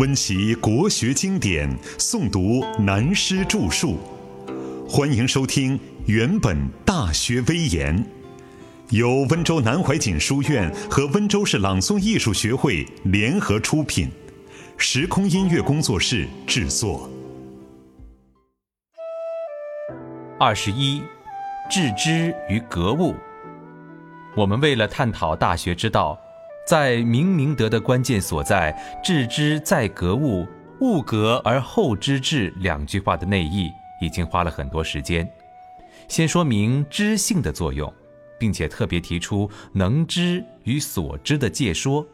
温习国学经典，诵读南师著述。欢迎收听《原本大学威严》，由温州南怀瑾书院和温州市朗诵艺术学会联合出品，时空音乐工作室制作。二十一，致知于格物。我们为了探讨大学之道。在明明德的关键所在“致知在格物，物格而后知至”两句话的内意，已经花了很多时间。先说明知性的作用，并且特别提出能知与所知的界说，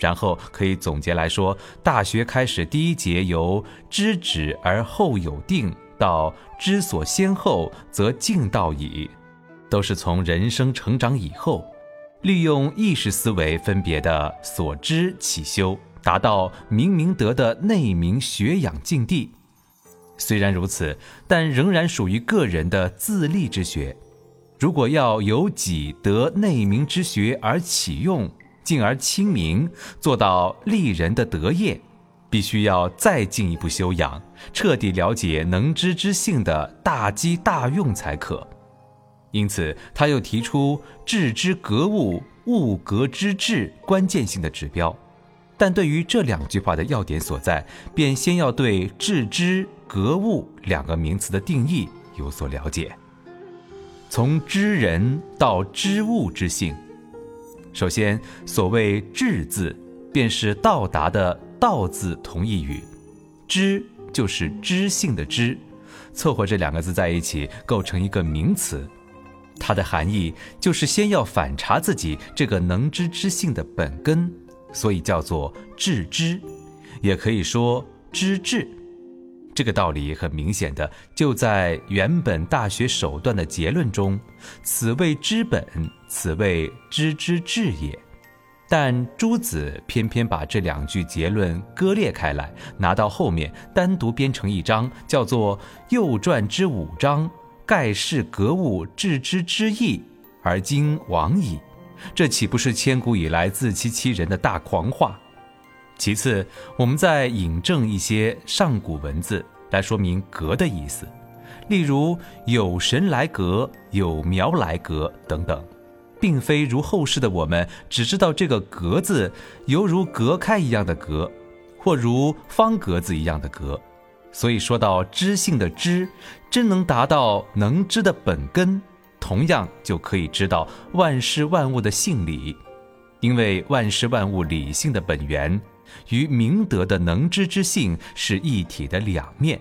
然后可以总结来说，《大学》开始第一节由“知止而后有定”到“知所先后，则静道矣”，都是从人生成长以后。利用意识思维分别的所知起修，达到明明德的内明学养境地。虽然如此，但仍然属于个人的自立之学。如果要由己得内明之学而启用，进而亲明，做到利人的德业，必须要再进一步修养，彻底了解能知之性的大机大用才可。因此，他又提出“致之格物，物格之致”关键性的指标。但对于这两句话的要点所在，便先要对“致之格物”两个名词的定义有所了解。从知人到知物之性，首先，所谓“致”字，便是到达的“到”字同义语，“知”就是知性的“知”，凑合这两个字在一起，构成一个名词。它的含义就是先要反查自己这个能知之性的本根，所以叫做致知，也可以说知至。这个道理很明显的就在原本大学首段的结论中：“此谓知本，此谓知之至也。”但朱子偏偏把这两句结论割裂开来，拿到后面单独编成一章，叫做《右传》之五章。盖世格物致知之意，而今亡矣。这岂不是千古以来自欺欺人的大狂话？其次，我们再引证一些上古文字来说明“格”的意思，例如“有神来格”“有苗来格”等等，并非如后世的我们只知道这个“格”字犹如隔开一样的“格”，或如方格子一样的“格”。所以说到知性的知，真能达到能知的本根，同样就可以知道万事万物的性理，因为万事万物理性的本源与明德的能知之性是一体的两面。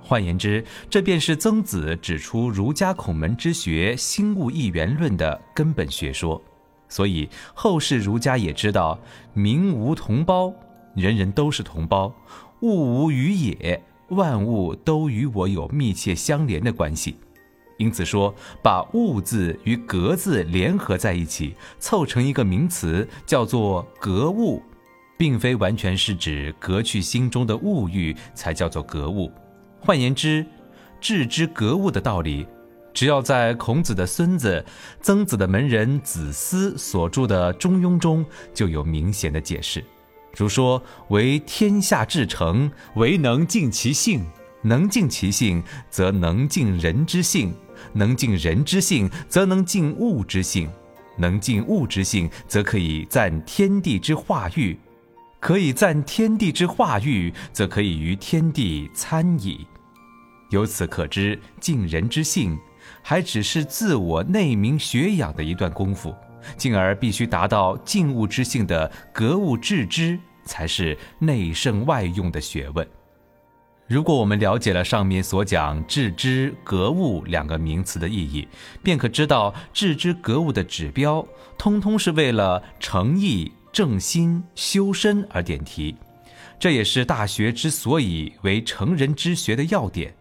换言之，这便是曾子指出儒家孔门之学心物一元论的根本学说。所以后世儒家也知道，民无同胞，人人都是同胞。物无与也，万物都与我有密切相连的关系。因此说，把“物”字与“格”字联合在一起，凑成一个名词，叫做“格物”，并非完全是指格去心中的物欲才叫做格物。换言之，致知格物的道理，只要在孔子的孙子、曾子的门人子思所著的《中庸》中，就有明显的解释。如说为天下至诚，唯能尽其性；能尽其性，则能尽人之性；能尽人之性，则能尽物之性；能尽物之性，则可以赞天地之化育；可以赞天地之化育，则可以于天地参矣。由此可知，尽人之性，还只是自我内明学养的一段功夫。进而必须达到静物之性的格物致知，才是内圣外用的学问。如果我们了解了上面所讲致知格物两个名词的意义，便可知道致知格物的指标，通通是为了诚意正心修身而点题。这也是大学之所以为成人之学的要点。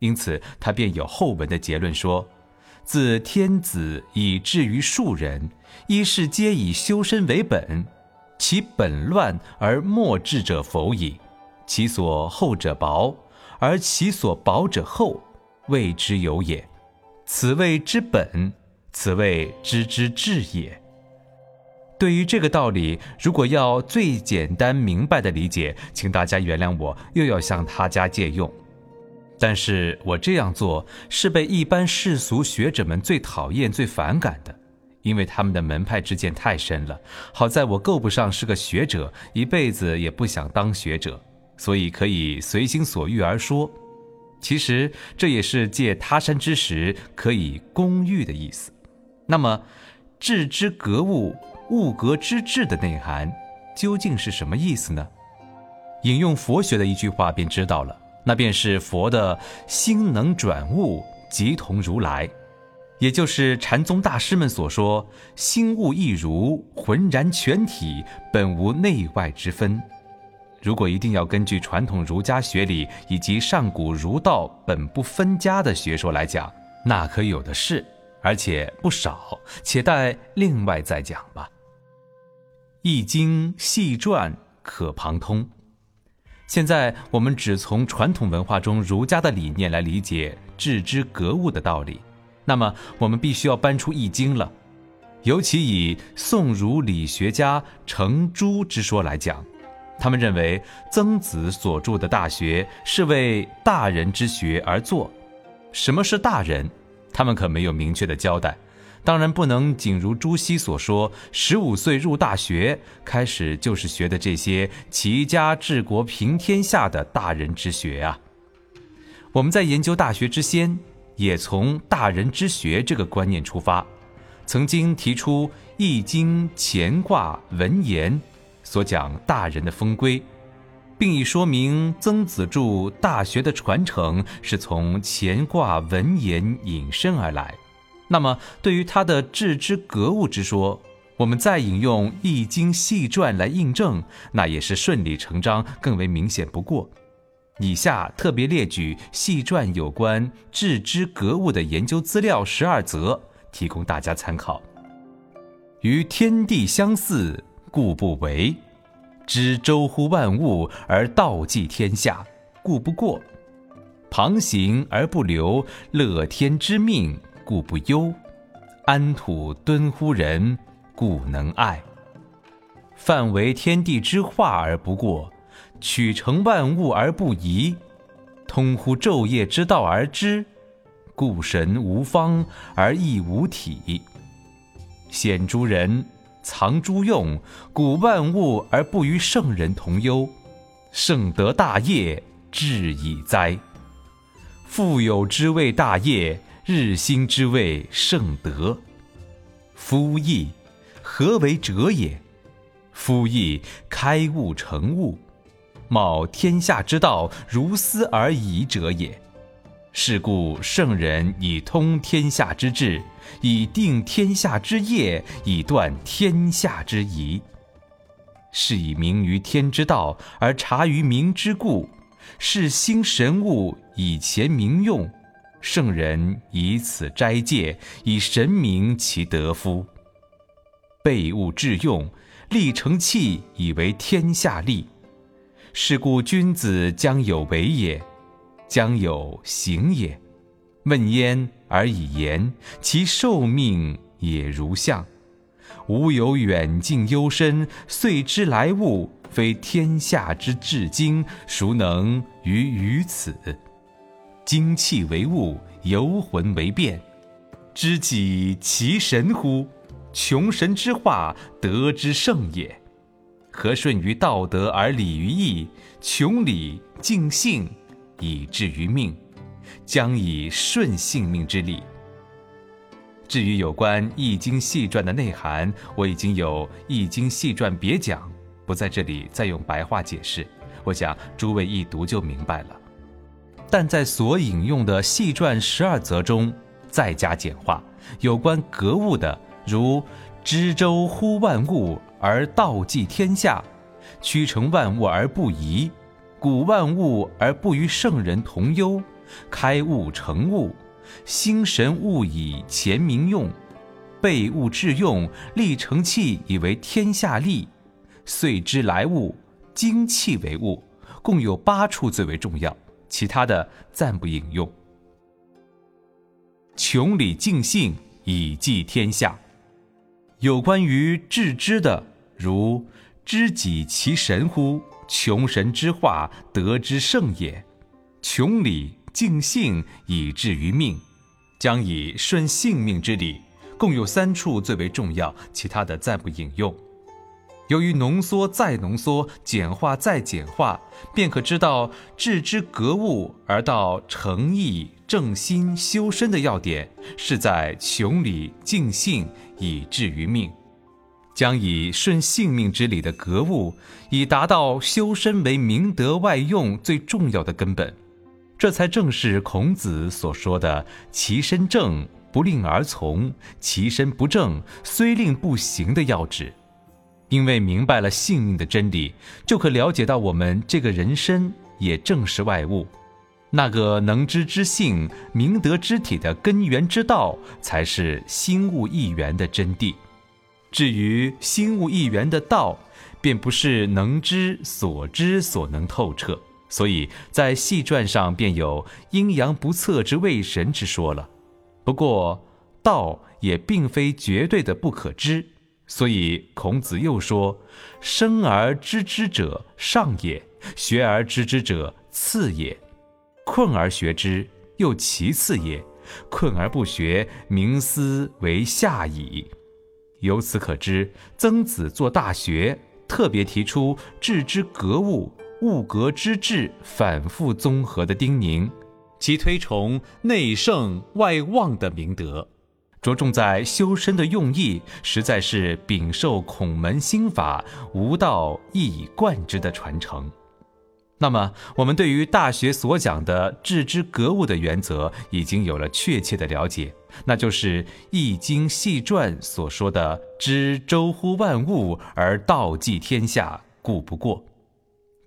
因此，他便有后文的结论说。自天子以至于庶人，一是皆以修身为本，其本乱而末治者否矣。其所厚者薄，而其所薄者厚，谓之有也。此谓之本，此谓知之至也。对于这个道理，如果要最简单明白的理解，请大家原谅我，又要向他家借用。但是我这样做是被一般世俗学者们最讨厌、最反感的，因为他们的门派之见太深了。好在我够不上是个学者，一辈子也不想当学者，所以可以随心所欲而说。其实这也是借他山之石可以攻玉的意思。那么，致之格物，物格之致的内涵究竟是什么意思呢？引用佛学的一句话便知道了。那便是佛的心能转物，即同如来，也就是禅宗大师们所说“心物一如，浑然全体，本无内外之分”。如果一定要根据传统儒家学理以及上古儒道本不分家的学说来讲，那可有的是，而且不少，且待另外再讲吧。《易经》细传可旁通。现在我们只从传统文化中儒家的理念来理解致知格物的道理，那么我们必须要搬出《易经》了。尤其以宋儒理学家程朱之说来讲，他们认为曾子所著的《大学》是为大人之学而作。什么是大人？他们可没有明确的交代。当然不能仅如朱熹所说，十五岁入大学，开始就是学的这些齐家治国平天下的大人之学啊。我们在研究大学之先，也从大人之学这个观念出发，曾经提出《易经》乾卦文言所讲大人的风规，并已说明曾子著大学的传承是从乾卦文言引申而来。那么，对于他的致知格物之说，我们再引用《易经》细传来印证，那也是顺理成章，更为明显不过。以下特别列举细传有关致知格物的研究资料十二则，提供大家参考。与天地相似，故不为；知周乎万物而道济天下，故不过；旁行而不流，乐天之命。故不忧，安土敦乎人，故能爱。范为天地之化而不过，取成万物而不移，通乎昼夜之道而知，故神无方而亦无体。显诸人，藏诸用，古万物而不与圣人同忧，圣德大业，至矣哉！富有之谓大业。日新之谓圣德。夫义，何为者也？夫义，开悟成物，冒天下之道，如斯而已者也。是故圣人以通天下之治，以定天下之业，以断天下之疑。是以明于天之道，而察于民之故，是兴神物以前民用。圣人以此斋戒，以神明其德夫。备物致用，立成器以为天下利。是故君子将有为也，将有行也。问焉而以言，其寿命也如象。吾有远近幽深，遂知来物，非天下之至精，孰能于于此？精气为物，游魂为变，知己其神乎？穷神之化，德之盛也。和顺于道德而礼于义，穷理尽性以至于命，将以顺性命之理。至于有关《易经》细传的内涵，我已经有《易经》细传别讲，不在这里再用白话解释。我想诸位一读就明白了。但在所引用的细传十二则中，再加简化有关格物的，如知周乎万物而道济天下，屈成万物而不移，古万物而不与圣人同忧，开物成物，兴神物以前民用，备物致用，立成器以为天下利，遂知来物，精气为物，共有八处最为重要。其他的暂不引用。穷理尽性以济天下，有关于致知的，如知己其神乎？穷神之化，得之圣也。穷理尽性，以至于命，将以顺性命之理。共有三处最为重要，其他的暂不引用。由于浓缩再浓缩，简化再简化，便可知道致知格物而到诚意正心修身的要点，是在穷理尽性，以至于命，将以顺性命之理的格物，以达到修身为明德外用最重要的根本。这才正是孔子所说的“其身正，不令而从；其身不正，虽令不行”的要旨。因为明白了性命的真理，就可了解到我们这个人身也正是外物，那个能知之性、明德之体的根源之道，才是心物一元的真谛。至于心物一元的道，便不是能知所知所能透彻，所以在细传上便有阴阳不测之谓神之说了。不过，道也并非绝对的不可知。所以孔子又说：“生而知之者上也，学而知之者次也，困而学之又其次也，困而不学，冥思为下矣。”由此可知，曾子做《大学》特别提出“致之格物，物格之治”反复综合的叮咛，其推崇内圣外望的明德。着重在修身的用意，实在是秉受孔门心法，无道一以贯之的传承。那么，我们对于《大学》所讲的致知格物的原则，已经有了确切的了解，那就是《易经》细传所说的“知周乎万物，而道济天下，故不过”。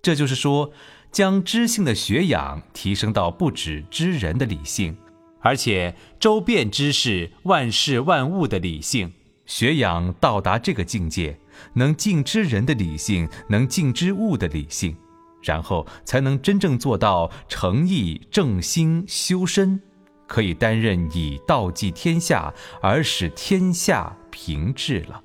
这就是说，将知性的学养提升到不止知人的理性。而且周遍知识万事万物的理性学养到达这个境界，能尽知人的理性，能尽知物的理性，然后才能真正做到诚意正心修身，可以担任以道济天下而使天下平治了。